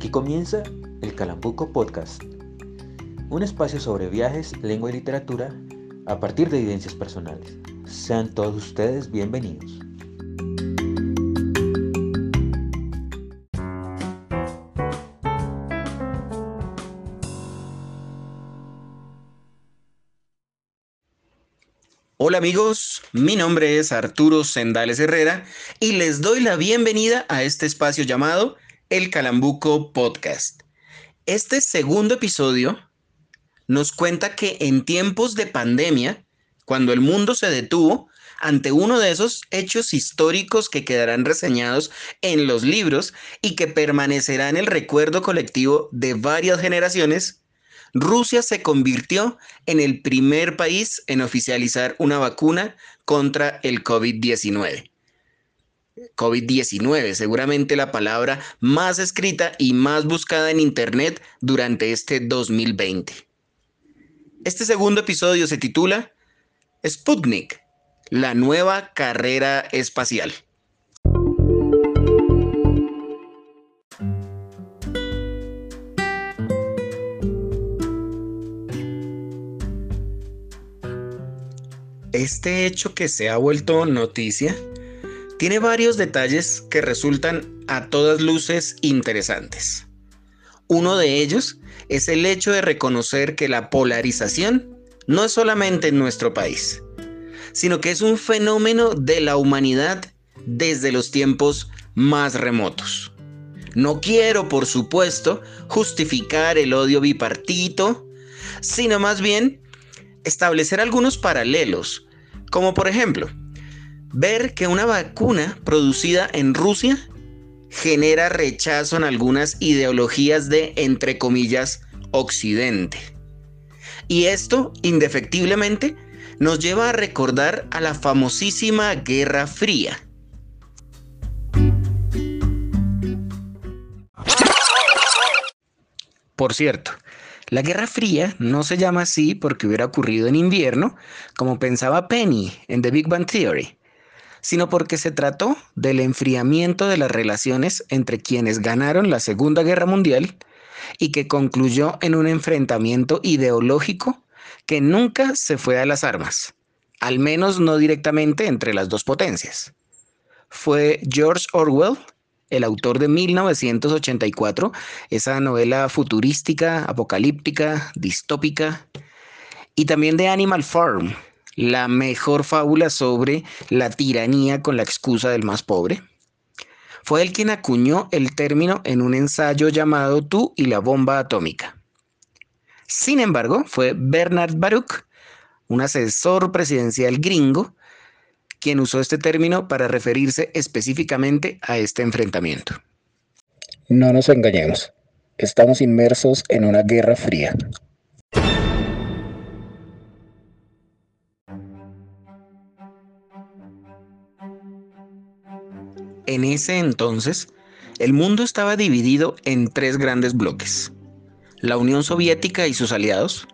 Aquí comienza el Calambuco Podcast, un espacio sobre viajes, lengua y literatura a partir de evidencias personales. Sean todos ustedes bienvenidos. Hola amigos, mi nombre es Arturo Sendales Herrera y les doy la bienvenida a este espacio llamado El Calambuco Podcast. Este segundo episodio nos cuenta que en tiempos de pandemia, cuando el mundo se detuvo ante uno de esos hechos históricos que quedarán reseñados en los libros y que permanecerá en el recuerdo colectivo de varias generaciones, Rusia se convirtió en el primer país en oficializar una vacuna contra el COVID-19. COVID-19, seguramente la palabra más escrita y más buscada en Internet durante este 2020. Este segundo episodio se titula Sputnik, la nueva carrera espacial. Este hecho que se ha vuelto noticia tiene varios detalles que resultan a todas luces interesantes. Uno de ellos es el hecho de reconocer que la polarización no es solamente en nuestro país, sino que es un fenómeno de la humanidad desde los tiempos más remotos. No quiero, por supuesto, justificar el odio bipartito, sino más bien establecer algunos paralelos, como por ejemplo, ver que una vacuna producida en Rusia genera rechazo en algunas ideologías de, entre comillas, Occidente. Y esto, indefectiblemente, nos lleva a recordar a la famosísima Guerra Fría. Por cierto, la Guerra Fría no se llama así porque hubiera ocurrido en invierno, como pensaba Penny en The Big Bang Theory, sino porque se trató del enfriamiento de las relaciones entre quienes ganaron la Segunda Guerra Mundial y que concluyó en un enfrentamiento ideológico que nunca se fue a las armas, al menos no directamente entre las dos potencias. Fue George Orwell el autor de 1984, esa novela futurística, apocalíptica, distópica, y también de Animal Farm, la mejor fábula sobre la tiranía con la excusa del más pobre. Fue él quien acuñó el término en un ensayo llamado Tú y la bomba atómica. Sin embargo, fue Bernard Baruch, un asesor presidencial gringo, quien usó este término para referirse específicamente a este enfrentamiento. No nos engañemos, estamos inmersos en una guerra fría. En ese entonces, el mundo estaba dividido en tres grandes bloques. La Unión Soviética y sus aliados,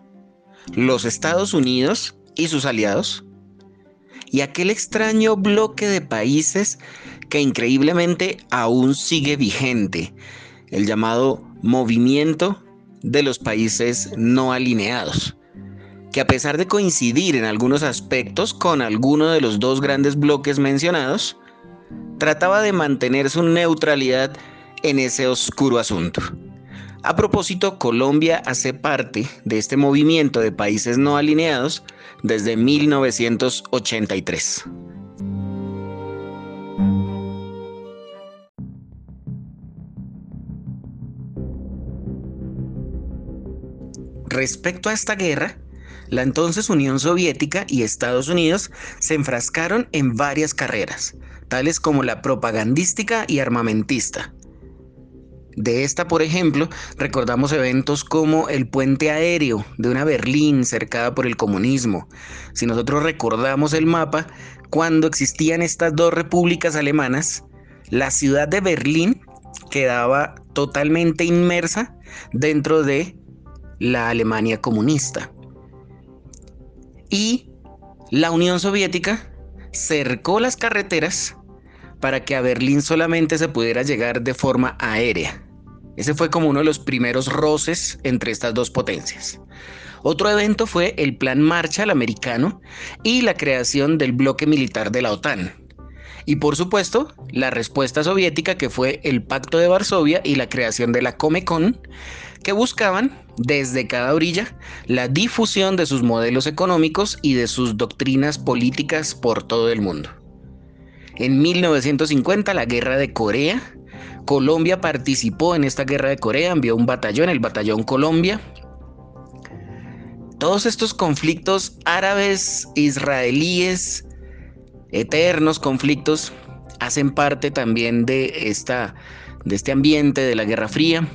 los Estados Unidos y sus aliados, y aquel extraño bloque de países que increíblemente aún sigue vigente, el llamado movimiento de los países no alineados, que a pesar de coincidir en algunos aspectos con alguno de los dos grandes bloques mencionados, trataba de mantener su neutralidad en ese oscuro asunto. A propósito, Colombia hace parte de este movimiento de países no alineados desde 1983. Respecto a esta guerra, la entonces Unión Soviética y Estados Unidos se enfrascaron en varias carreras, tales como la propagandística y armamentista, de esta, por ejemplo, recordamos eventos como el puente aéreo de una Berlín cercada por el comunismo. Si nosotros recordamos el mapa, cuando existían estas dos repúblicas alemanas, la ciudad de Berlín quedaba totalmente inmersa dentro de la Alemania comunista. Y la Unión Soviética cercó las carreteras para que a Berlín solamente se pudiera llegar de forma aérea. Ese fue como uno de los primeros roces entre estas dos potencias. Otro evento fue el Plan Marshall americano y la creación del bloque militar de la OTAN. Y por supuesto, la respuesta soviética que fue el Pacto de Varsovia y la creación de la Comecon, que buscaban desde cada orilla la difusión de sus modelos económicos y de sus doctrinas políticas por todo el mundo. En 1950, la Guerra de Corea, Colombia participó en esta guerra de Corea, envió un batallón, el Batallón Colombia. Todos estos conflictos árabes, israelíes, eternos conflictos, hacen parte también de, esta, de este ambiente de la Guerra Fría.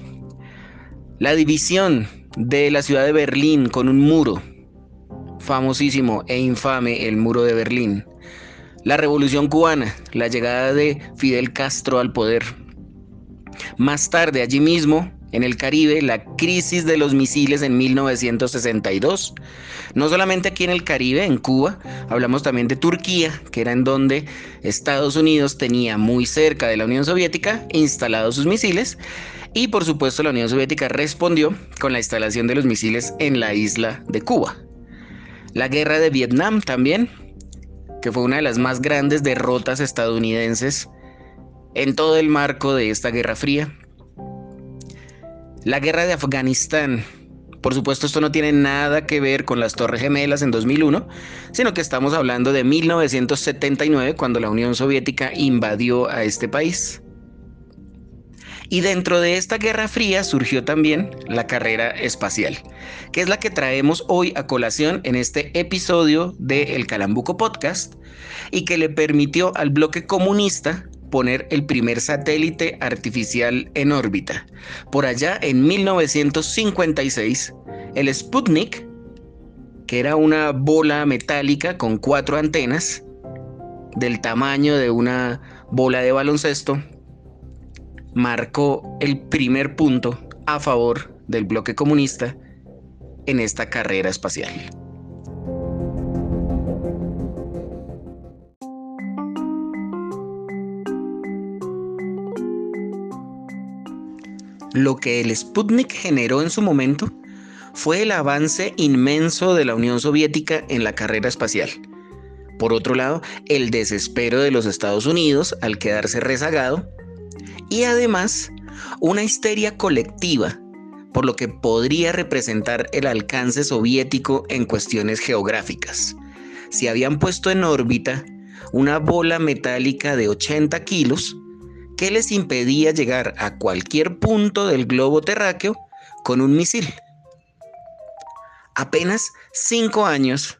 La división de la ciudad de Berlín con un muro, famosísimo e infame, el muro de Berlín. La revolución cubana, la llegada de Fidel Castro al poder. Más tarde, allí mismo, en el Caribe, la crisis de los misiles en 1962. No solamente aquí en el Caribe, en Cuba, hablamos también de Turquía, que era en donde Estados Unidos tenía muy cerca de la Unión Soviética instalados sus misiles. Y por supuesto la Unión Soviética respondió con la instalación de los misiles en la isla de Cuba. La guerra de Vietnam también, que fue una de las más grandes derrotas estadounidenses en todo el marco de esta Guerra Fría. La guerra de Afganistán. Por supuesto, esto no tiene nada que ver con las Torres Gemelas en 2001, sino que estamos hablando de 1979, cuando la Unión Soviética invadió a este país. Y dentro de esta Guerra Fría surgió también la carrera espacial, que es la que traemos hoy a colación en este episodio de El Calambuco Podcast y que le permitió al bloque comunista poner el primer satélite artificial en órbita. Por allá en 1956, el Sputnik, que era una bola metálica con cuatro antenas, del tamaño de una bola de baloncesto, marcó el primer punto a favor del bloque comunista en esta carrera espacial. Lo que el Sputnik generó en su momento fue el avance inmenso de la Unión Soviética en la carrera espacial. Por otro lado, el desespero de los Estados Unidos al quedarse rezagado y además una histeria colectiva por lo que podría representar el alcance soviético en cuestiones geográficas. Si habían puesto en órbita una bola metálica de 80 kilos, ¿Qué les impedía llegar a cualquier punto del globo terráqueo con un misil. Apenas cinco años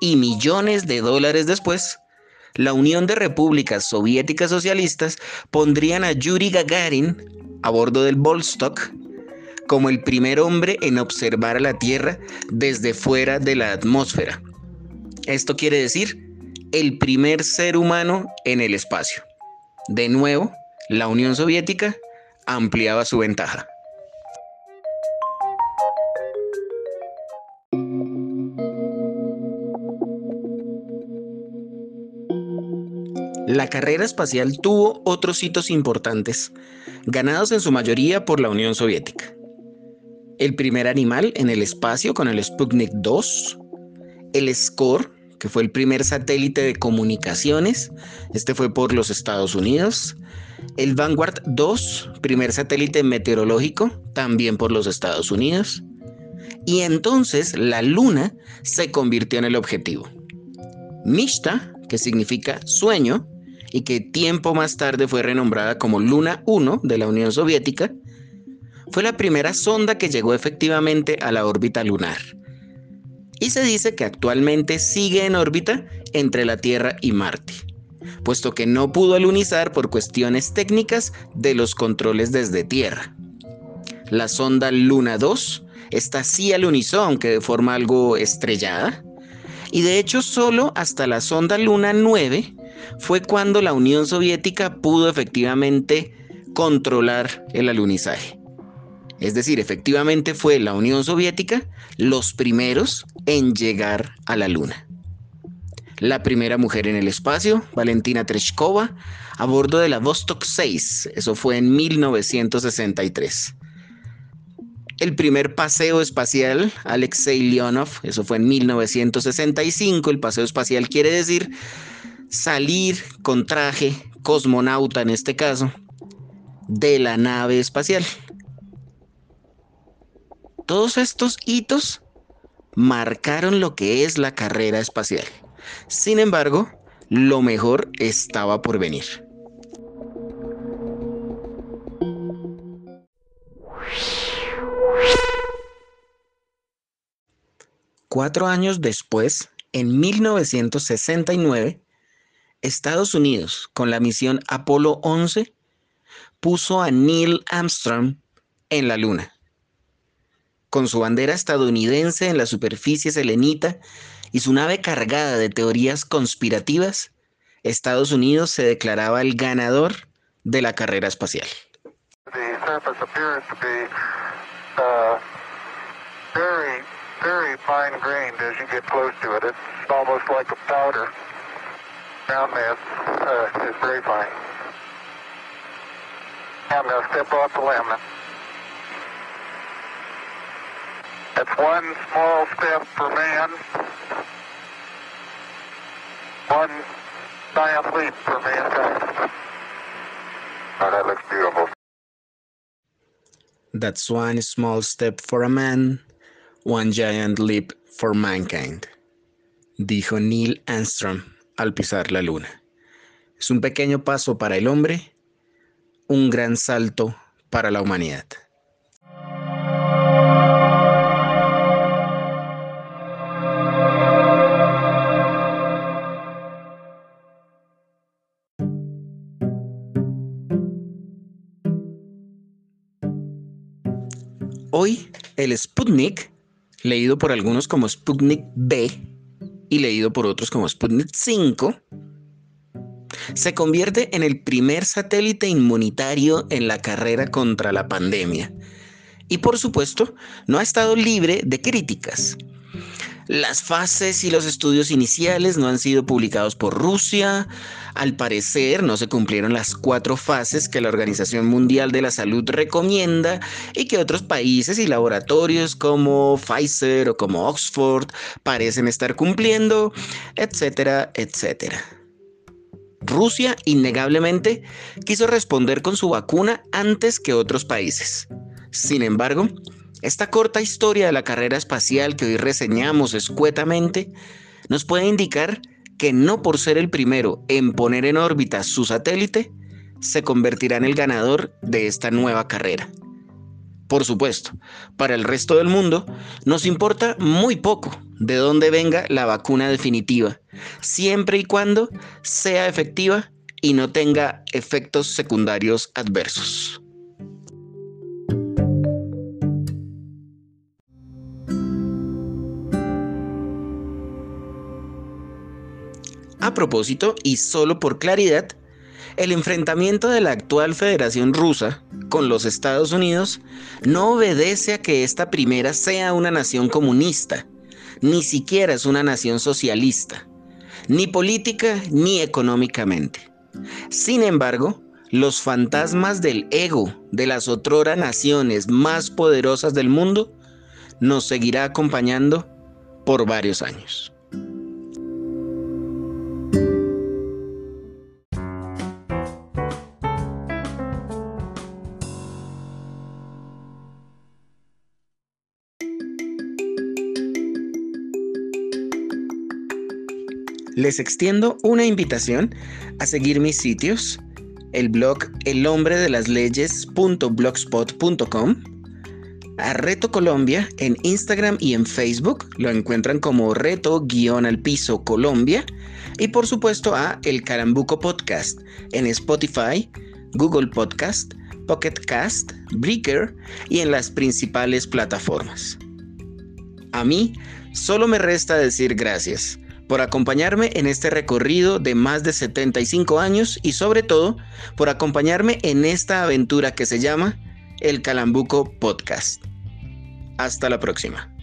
y millones de dólares después, la Unión de Repúblicas Soviéticas Socialistas pondrían a Yuri Gagarin a bordo del Volstok como el primer hombre en observar a la Tierra desde fuera de la atmósfera. Esto quiere decir el primer ser humano en el espacio. De nuevo, la Unión Soviética ampliaba su ventaja. La carrera espacial tuvo otros hitos importantes, ganados en su mayoría por la Unión Soviética. El primer animal en el espacio con el Sputnik 2, el SCORE, que fue el primer satélite de comunicaciones, este fue por los Estados Unidos, el Vanguard 2, primer satélite meteorológico, también por los Estados Unidos. Y entonces la Luna se convirtió en el objetivo. Mishta, que significa sueño, y que tiempo más tarde fue renombrada como Luna 1 de la Unión Soviética, fue la primera sonda que llegó efectivamente a la órbita lunar. Y se dice que actualmente sigue en órbita entre la Tierra y Marte puesto que no pudo alunizar por cuestiones técnicas de los controles desde tierra. La sonda Luna 2 está sí alunizó, aunque de forma algo estrellada, y de hecho solo hasta la sonda Luna 9 fue cuando la Unión Soviética pudo efectivamente controlar el alunizaje. Es decir, efectivamente fue la Unión Soviética los primeros en llegar a la Luna la primera mujer en el espacio, Valentina Tereshkova, a bordo de la Vostok 6. Eso fue en 1963. el primer paseo espacial, Alexei Leonov, eso fue en 1965, el paseo espacial quiere decir salir con traje, cosmonauta en este caso, de la nave espacial. Todos estos hitos marcaron lo que es la carrera espacial. Sin embargo, lo mejor estaba por venir. Cuatro años después, en 1969, Estados Unidos, con la misión Apolo 11, puso a Neil Armstrong en la Luna. Con su bandera estadounidense en la superficie selenita y su nave cargada de teorías conspirativas, Estados Unidos se declaraba el ganador de la carrera espacial. That's one small step for man, one giant leap for mankind. That looks beautiful. That's one small step for a man, One Giant Leap for Mankind, dijo Neil Armstrong al pisar la luna. Es un pequeño paso para el hombre, un gran salto para la humanidad. Hoy el Sputnik leído por algunos como Sputnik B y leído por otros como Sputnik 5, se convierte en el primer satélite inmunitario en la carrera contra la pandemia. Y por supuesto, no ha estado libre de críticas. Las fases y los estudios iniciales no han sido publicados por Rusia. Al parecer no se cumplieron las cuatro fases que la Organización Mundial de la Salud recomienda y que otros países y laboratorios como Pfizer o como Oxford parecen estar cumpliendo, etcétera, etcétera. Rusia, innegablemente, quiso responder con su vacuna antes que otros países. Sin embargo, esta corta historia de la carrera espacial que hoy reseñamos escuetamente nos puede indicar que no por ser el primero en poner en órbita su satélite, se convertirá en el ganador de esta nueva carrera. Por supuesto, para el resto del mundo nos importa muy poco de dónde venga la vacuna definitiva, siempre y cuando sea efectiva y no tenga efectos secundarios adversos. A propósito, y solo por claridad, el enfrentamiento de la actual Federación Rusa con los Estados Unidos no obedece a que esta primera sea una nación comunista, ni siquiera es una nación socialista, ni política ni económicamente. Sin embargo, los fantasmas del ego de las otrora naciones más poderosas del mundo nos seguirá acompañando por varios años. Les extiendo una invitación a seguir mis sitios, el blog El Hombre de las Leyes.blogspot.com, a Reto Colombia en Instagram y en Facebook, lo encuentran como Reto-al piso Colombia, y por supuesto a El Carambuco Podcast en Spotify, Google Podcast, Pocket Cast, Breaker y en las principales plataformas. A mí solo me resta decir gracias por acompañarme en este recorrido de más de 75 años y sobre todo por acompañarme en esta aventura que se llama El Calambuco Podcast. Hasta la próxima.